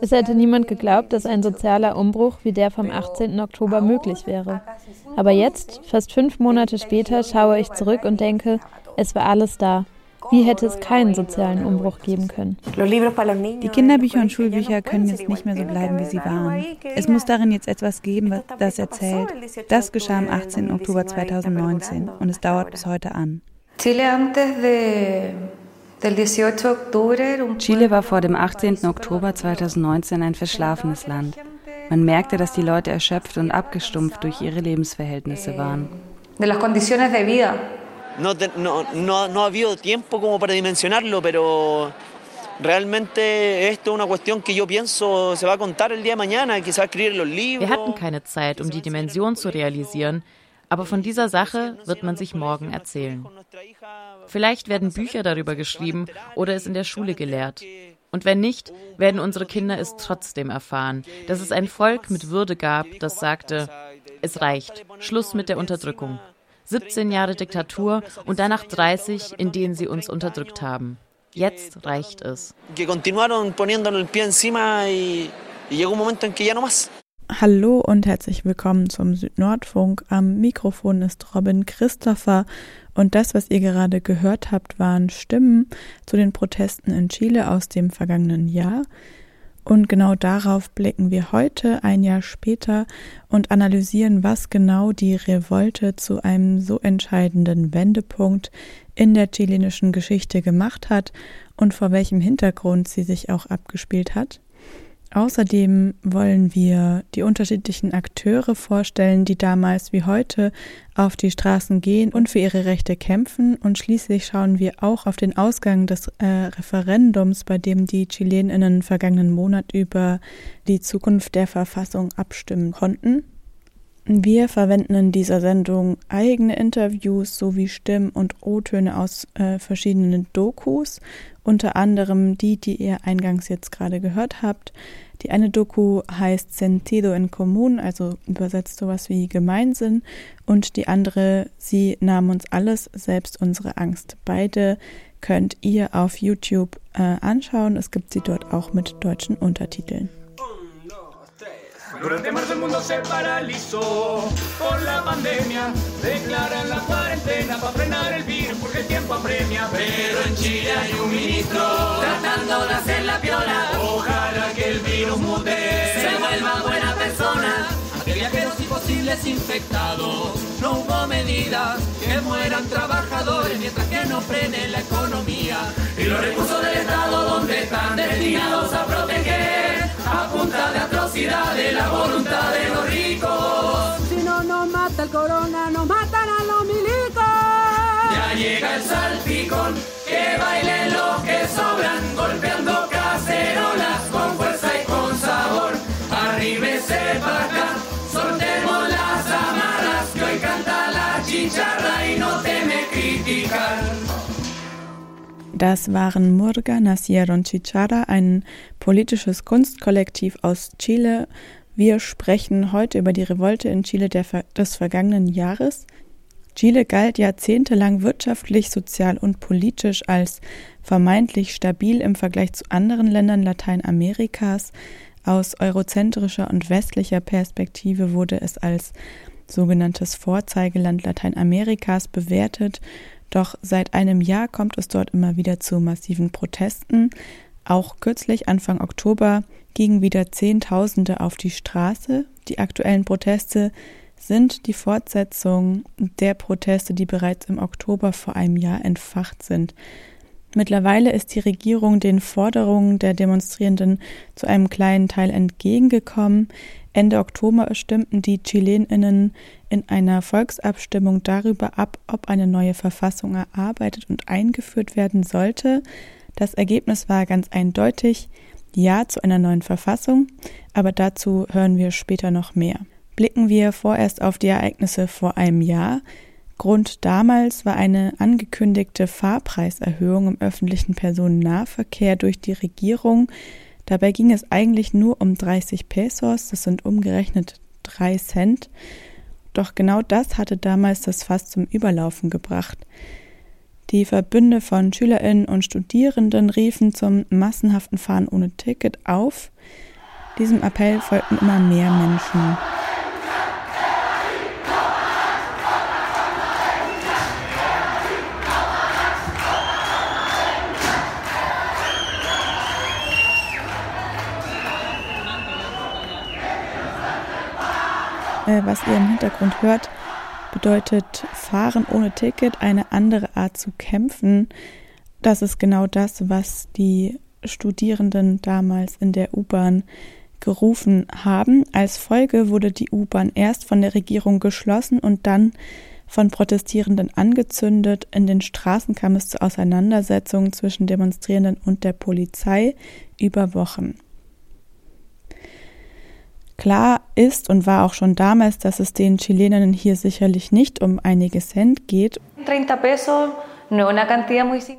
Es hätte niemand geglaubt, dass ein sozialer Umbruch wie der vom 18. Oktober möglich wäre. Aber jetzt, fast fünf Monate später, schaue ich zurück und denke, es war alles da. Wie hätte es keinen sozialen Umbruch geben können? Die Kinderbücher und Schulbücher können jetzt nicht mehr so bleiben, wie sie waren. Es muss darin jetzt etwas geben, das erzählt. Das geschah am 18. Oktober 2019 und es dauert bis heute an. Chile war vor dem 18. Oktober 2019 ein verschlafenes Land. Man merkte, dass die Leute erschöpft und abgestumpft durch ihre Lebensverhältnisse waren. No, no, no, no ha habido tiempo como para dimensionarlo, pero realmente esto es una cuestión que yo pienso se va a contar el día de mañana, que se va a escribir en los libros. Wir hatten keine Zeit, um die Dimension zu realisieren, aber von dieser Sache wird man sich morgen erzählen. Vielleicht werden Bücher darüber geschrieben oder es in der Schule gelehrt. Und wenn nicht, werden unsere Kinder es trotzdem erfahren, dass es ein Volk mit Würde gab, das sagte, es reicht, Schluss mit der Unterdrückung. 17 Jahre Diktatur und danach 30, in denen sie uns unterdrückt haben. Jetzt reicht es. Hallo und herzlich willkommen zum Südnordfunk. Am Mikrofon ist Robin Christopher und das, was ihr gerade gehört habt, waren Stimmen zu den Protesten in Chile aus dem vergangenen Jahr. Und genau darauf blicken wir heute, ein Jahr später, und analysieren, was genau die Revolte zu einem so entscheidenden Wendepunkt in der chilenischen Geschichte gemacht hat und vor welchem Hintergrund sie sich auch abgespielt hat. Außerdem wollen wir die unterschiedlichen Akteure vorstellen, die damals wie heute auf die Straßen gehen und für ihre Rechte kämpfen. Und schließlich schauen wir auch auf den Ausgang des äh, Referendums, bei dem die Chileninnen vergangenen Monat über die Zukunft der Verfassung abstimmen konnten. Wir verwenden in dieser Sendung eigene Interviews sowie Stimmen und O-Töne aus äh, verschiedenen Dokus, unter anderem die, die ihr eingangs jetzt gerade gehört habt. Die eine Doku heißt Sentido en Común, also übersetzt sowas wie Gemeinsinn, und die andere Sie nahmen uns alles, selbst unsere Angst. Beide könnt ihr auf YouTube äh, anschauen. Es gibt sie dort auch mit deutschen Untertiteln. Durante marzo el mundo se paralizó por la pandemia. Declaran la cuarentena para frenar el virus porque el tiempo apremia. Pero en Chile hay un ministro tratando de hacer la piola. Ojalá el virus mute, se vuelva buena persona. Que viajeros y posibles infectados. No hubo medidas que mueran trabajadores mientras que no frene la economía. Y los recursos del Estado, donde están destinados a Das waren Murga, Nasier und Chichara, ein politisches Kunstkollektiv aus Chile. Wir sprechen heute über die Revolte in Chile der, des vergangenen Jahres. Chile galt jahrzehntelang wirtschaftlich, sozial und politisch als vermeintlich stabil im Vergleich zu anderen Ländern Lateinamerikas. Aus eurozentrischer und westlicher Perspektive wurde es als sogenanntes Vorzeigeland Lateinamerikas bewertet doch seit einem Jahr kommt es dort immer wieder zu massiven Protesten. Auch kürzlich, Anfang Oktober, gingen wieder Zehntausende auf die Straße. Die aktuellen Proteste sind die Fortsetzung der Proteste, die bereits im Oktober vor einem Jahr entfacht sind. Mittlerweile ist die Regierung den Forderungen der Demonstrierenden zu einem kleinen Teil entgegengekommen. Ende Oktober stimmten die Chileninnen in einer Volksabstimmung darüber ab, ob eine neue Verfassung erarbeitet und eingeführt werden sollte. Das Ergebnis war ganz eindeutig Ja zu einer neuen Verfassung, aber dazu hören wir später noch mehr. Blicken wir vorerst auf die Ereignisse vor einem Jahr. Grund damals war eine angekündigte Fahrpreiserhöhung im öffentlichen Personennahverkehr durch die Regierung. Dabei ging es eigentlich nur um 30 Pesos, das sind umgerechnet 3 Cent. Doch genau das hatte damals das Fass zum Überlaufen gebracht. Die Verbünde von Schülerinnen und Studierenden riefen zum massenhaften Fahren ohne Ticket auf. Diesem Appell folgten immer mehr Menschen. Äh, was ihr im Hintergrund hört, bedeutet Fahren ohne Ticket, eine andere Art zu kämpfen. Das ist genau das, was die Studierenden damals in der U-Bahn gerufen haben. Als Folge wurde die U-Bahn erst von der Regierung geschlossen und dann von Protestierenden angezündet. In den Straßen kam es zu Auseinandersetzungen zwischen Demonstrierenden und der Polizei über Wochen. Klar ist und war auch schon damals, dass es den Chileninnen hier sicherlich nicht um einige Cent geht.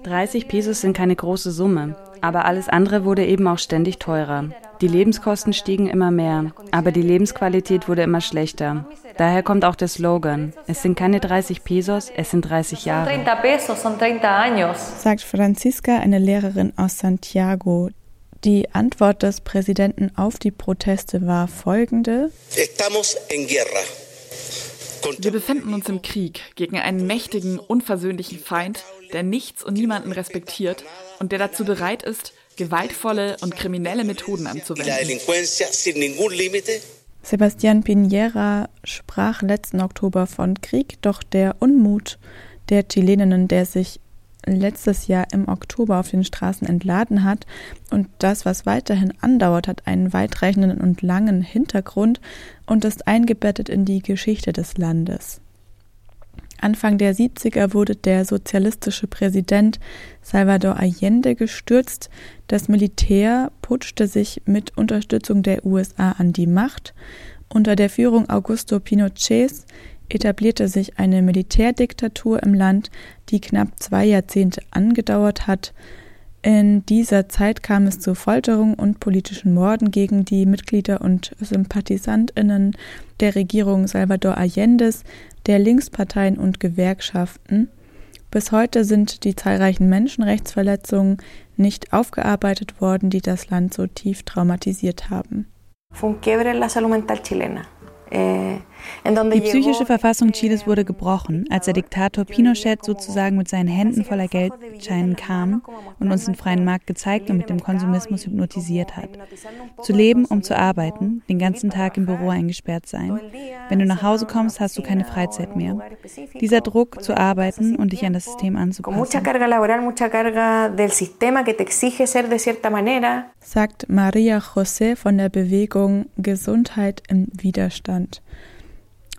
30 Pesos sind keine große Summe, aber alles andere wurde eben auch ständig teurer. Die Lebenskosten stiegen immer mehr, aber die Lebensqualität wurde immer schlechter. Daher kommt auch der Slogan, es sind keine 30 Pesos, es sind 30 Jahre. Sagt Franziska, eine Lehrerin aus Santiago. Die Antwort des Präsidenten auf die Proteste war folgende. Wir befinden uns im Krieg gegen einen mächtigen, unversöhnlichen Feind, der nichts und niemanden respektiert und der dazu bereit ist, gewaltvolle und kriminelle Methoden anzuwenden. Sebastian Piñera sprach letzten Oktober von Krieg, doch der Unmut der Chileninnen, der sich letztes Jahr im Oktober auf den Straßen entladen hat. Und das, was weiterhin andauert, hat einen weitreichenden und langen Hintergrund und ist eingebettet in die Geschichte des Landes. Anfang der 70er wurde der sozialistische Präsident Salvador Allende gestürzt. Das Militär putschte sich mit Unterstützung der USA an die Macht. Unter der Führung Augusto Pinochets etablierte sich eine Militärdiktatur im Land, die knapp zwei Jahrzehnte angedauert hat. In dieser Zeit kam es zu Folterungen und politischen Morden gegen die Mitglieder und Sympathisantinnen der Regierung Salvador Allendes, der Linksparteien und Gewerkschaften. Bis heute sind die zahlreichen Menschenrechtsverletzungen nicht aufgearbeitet worden, die das Land so tief traumatisiert haben. Fue un la salud mental chilena. Eh, die psychische Verfassung Chiles wurde gebrochen, als der Diktator Pinochet sozusagen mit seinen Händen voller Geldscheinen kam und uns den freien Markt gezeigt und mit dem Konsumismus hypnotisiert hat. Zu leben, um zu arbeiten, den ganzen Tag im Büro eingesperrt sein. Wenn du nach Hause kommst, hast du keine Freizeit mehr. Dieser Druck zu arbeiten und dich an das System anzupassen. Sagt Maria José von der Bewegung Gesundheit im Widerstand.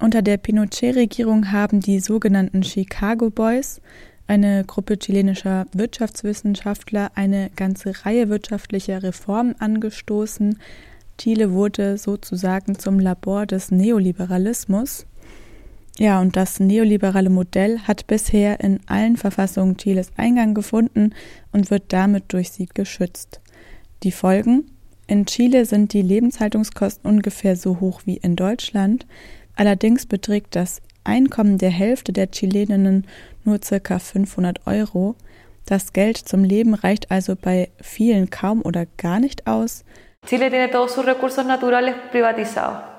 Unter der Pinochet-Regierung haben die sogenannten Chicago Boys, eine Gruppe chilenischer Wirtschaftswissenschaftler, eine ganze Reihe wirtschaftlicher Reformen angestoßen. Chile wurde sozusagen zum Labor des Neoliberalismus. Ja, und das neoliberale Modell hat bisher in allen Verfassungen Chiles Eingang gefunden und wird damit durch sie geschützt. Die Folgen? In Chile sind die Lebenshaltungskosten ungefähr so hoch wie in Deutschland. Allerdings beträgt das Einkommen der Hälfte der Chileninnen nur ca. 500 Euro. Das Geld zum Leben reicht also bei vielen kaum oder gar nicht aus. Chile tiene todos sus recursos naturales privatizados.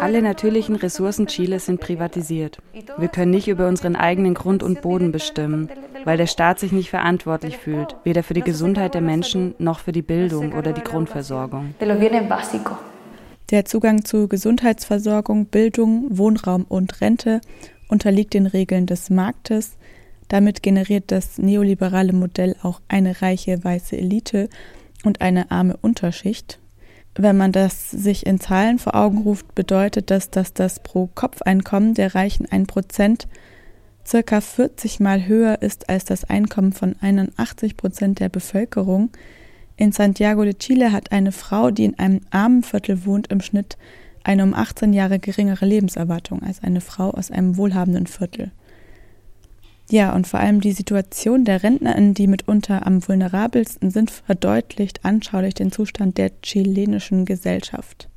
Alle natürlichen Ressourcen Chiles sind privatisiert. Wir können nicht über unseren eigenen Grund und Boden bestimmen, weil der Staat sich nicht verantwortlich fühlt, weder für die Gesundheit der Menschen noch für die Bildung oder die Grundversorgung. Der Zugang zu Gesundheitsversorgung, Bildung, Wohnraum und Rente unterliegt den Regeln des Marktes. Damit generiert das neoliberale Modell auch eine reiche weiße Elite und eine arme Unterschicht. Wenn man das sich in Zahlen vor Augen ruft, bedeutet das, dass das Pro-Kopf-Einkommen der reichen 1% circa 40 Mal höher ist als das Einkommen von 81 Prozent der Bevölkerung. In Santiago de Chile hat eine Frau, die in einem armen Viertel wohnt, im Schnitt eine um 18 Jahre geringere Lebenserwartung als eine Frau aus einem wohlhabenden Viertel. Ja, und vor allem die Situation der RentnerInnen, die mitunter am vulnerabelsten sind, verdeutlicht anschaulich den Zustand der chilenischen Gesellschaft.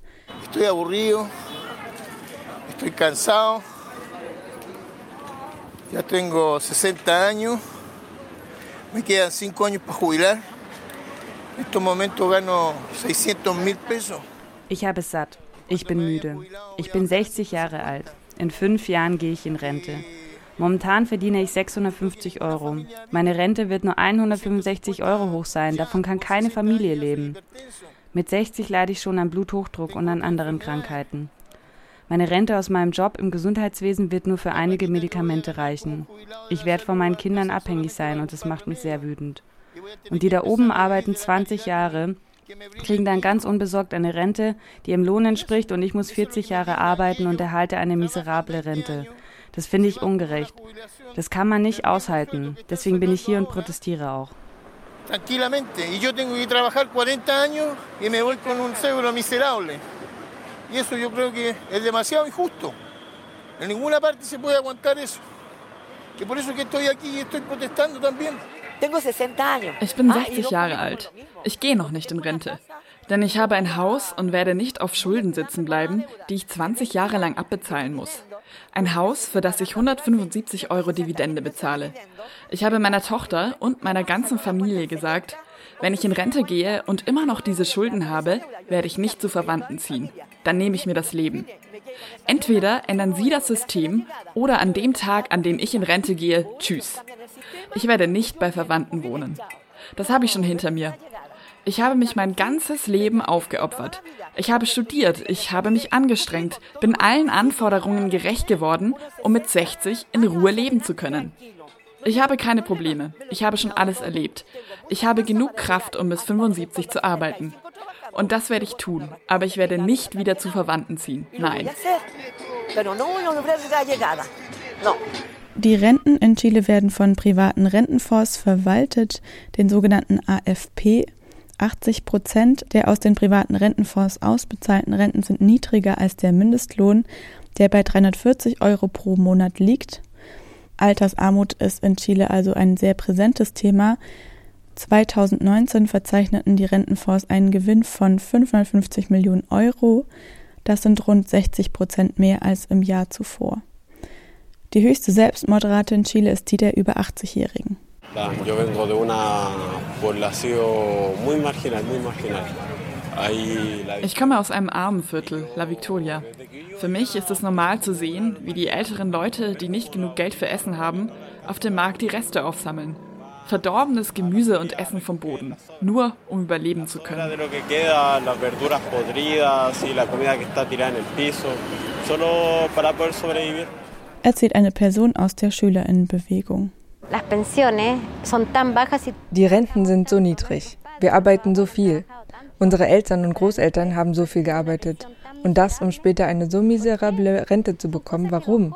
Estoy aburrido, estoy cansado. Ya tengo 60 años. Me quedan 5 años para jubilar. Ich habe es satt. Ich bin müde. Ich bin 60 Jahre alt. In fünf Jahren gehe ich in Rente. Momentan verdiene ich 650 Euro. Meine Rente wird nur 165 Euro hoch sein. Davon kann keine Familie leben. Mit 60 leide ich schon an Bluthochdruck und an anderen Krankheiten. Meine Rente aus meinem Job im Gesundheitswesen wird nur für einige Medikamente reichen. Ich werde von meinen Kindern abhängig sein und das macht mich sehr wütend. Und die da oben arbeiten 20 Jahre, kriegen dann ganz unbesorgt eine Rente, die ihrem Lohn entspricht und ich muss 40 Jahre arbeiten und erhalte eine miserable Rente. Das finde ich ungerecht. Das kann man nicht aushalten. Deswegen bin ich hier und protestiere auch. Tranquilamente. Y yo tengo que trabajar 40 años y me voy con un seguro miserable. Y eso yo creo que es demasiado injusto. En ninguna parte se puede aguantar eso. Que por eso que estoy aquí y estoy protestando también. Ich bin 60 Jahre alt. Ich gehe noch nicht in Rente. Denn ich habe ein Haus und werde nicht auf Schulden sitzen bleiben, die ich 20 Jahre lang abbezahlen muss. Ein Haus, für das ich 175 Euro Dividende bezahle. Ich habe meiner Tochter und meiner ganzen Familie gesagt, wenn ich in Rente gehe und immer noch diese Schulden habe, werde ich nicht zu Verwandten ziehen. Dann nehme ich mir das Leben. Entweder ändern Sie das System oder an dem Tag, an dem ich in Rente gehe, tschüss. Ich werde nicht bei Verwandten wohnen. Das habe ich schon hinter mir. Ich habe mich mein ganzes Leben aufgeopfert. Ich habe studiert, ich habe mich angestrengt, bin allen Anforderungen gerecht geworden, um mit 60 in Ruhe leben zu können. Ich habe keine Probleme. Ich habe schon alles erlebt. Ich habe genug Kraft, um bis 75 zu arbeiten. Und das werde ich tun. Aber ich werde nicht wieder zu Verwandten ziehen. Nein. Die Renten in Chile werden von privaten Rentenfonds verwaltet, den sogenannten AFP. 80 Prozent der aus den privaten Rentenfonds ausbezahlten Renten sind niedriger als der Mindestlohn, der bei 340 Euro pro Monat liegt. Altersarmut ist in Chile also ein sehr präsentes Thema. 2019 verzeichneten die Rentenfonds einen Gewinn von 550 Millionen Euro. Das sind rund 60 Prozent mehr als im Jahr zuvor. Die höchste Selbstmordrate in Chile ist die der über 80-Jährigen. Yo vengo de una población muy marginal, muy marginal. Ich komme aus einem armen Viertel, La Victoria. Für mich ist es normal zu sehen, wie die älteren Leute, die nicht genug Geld für Essen haben, auf dem Markt die Reste aufsammeln. Verdorbenes Gemüse und Essen vom Boden, nur um überleben zu können. Erzählt eine Person aus der Schülerinnenbewegung. Die Renten sind so niedrig. Wir arbeiten so viel. Unsere Eltern und Großeltern haben so viel gearbeitet. Und das, um später eine so miserable Rente zu bekommen. Warum?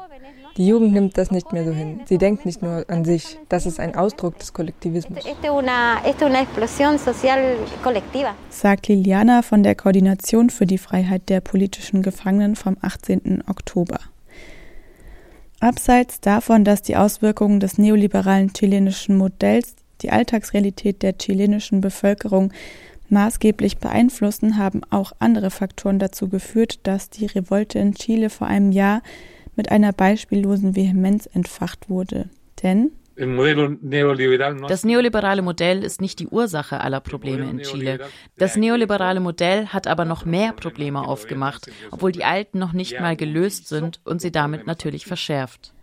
Die Jugend nimmt das nicht mehr so hin. Sie denkt nicht nur an sich. Das ist ein Ausdruck des Kollektivismus. Sagt Liliana von der Koordination für die Freiheit der politischen Gefangenen vom 18. Oktober. Abseits davon, dass die Auswirkungen des neoliberalen chilenischen Modells die Alltagsrealität der chilenischen Bevölkerung maßgeblich beeinflussen, haben auch andere Faktoren dazu geführt, dass die Revolte in Chile vor einem Jahr mit einer beispiellosen Vehemenz entfacht wurde. Denn das neoliberale Modell ist nicht die Ursache aller Probleme in Chile. Das neoliberale Modell hat aber noch mehr Probleme aufgemacht, obwohl die alten noch nicht mal gelöst sind und sie damit natürlich verschärft.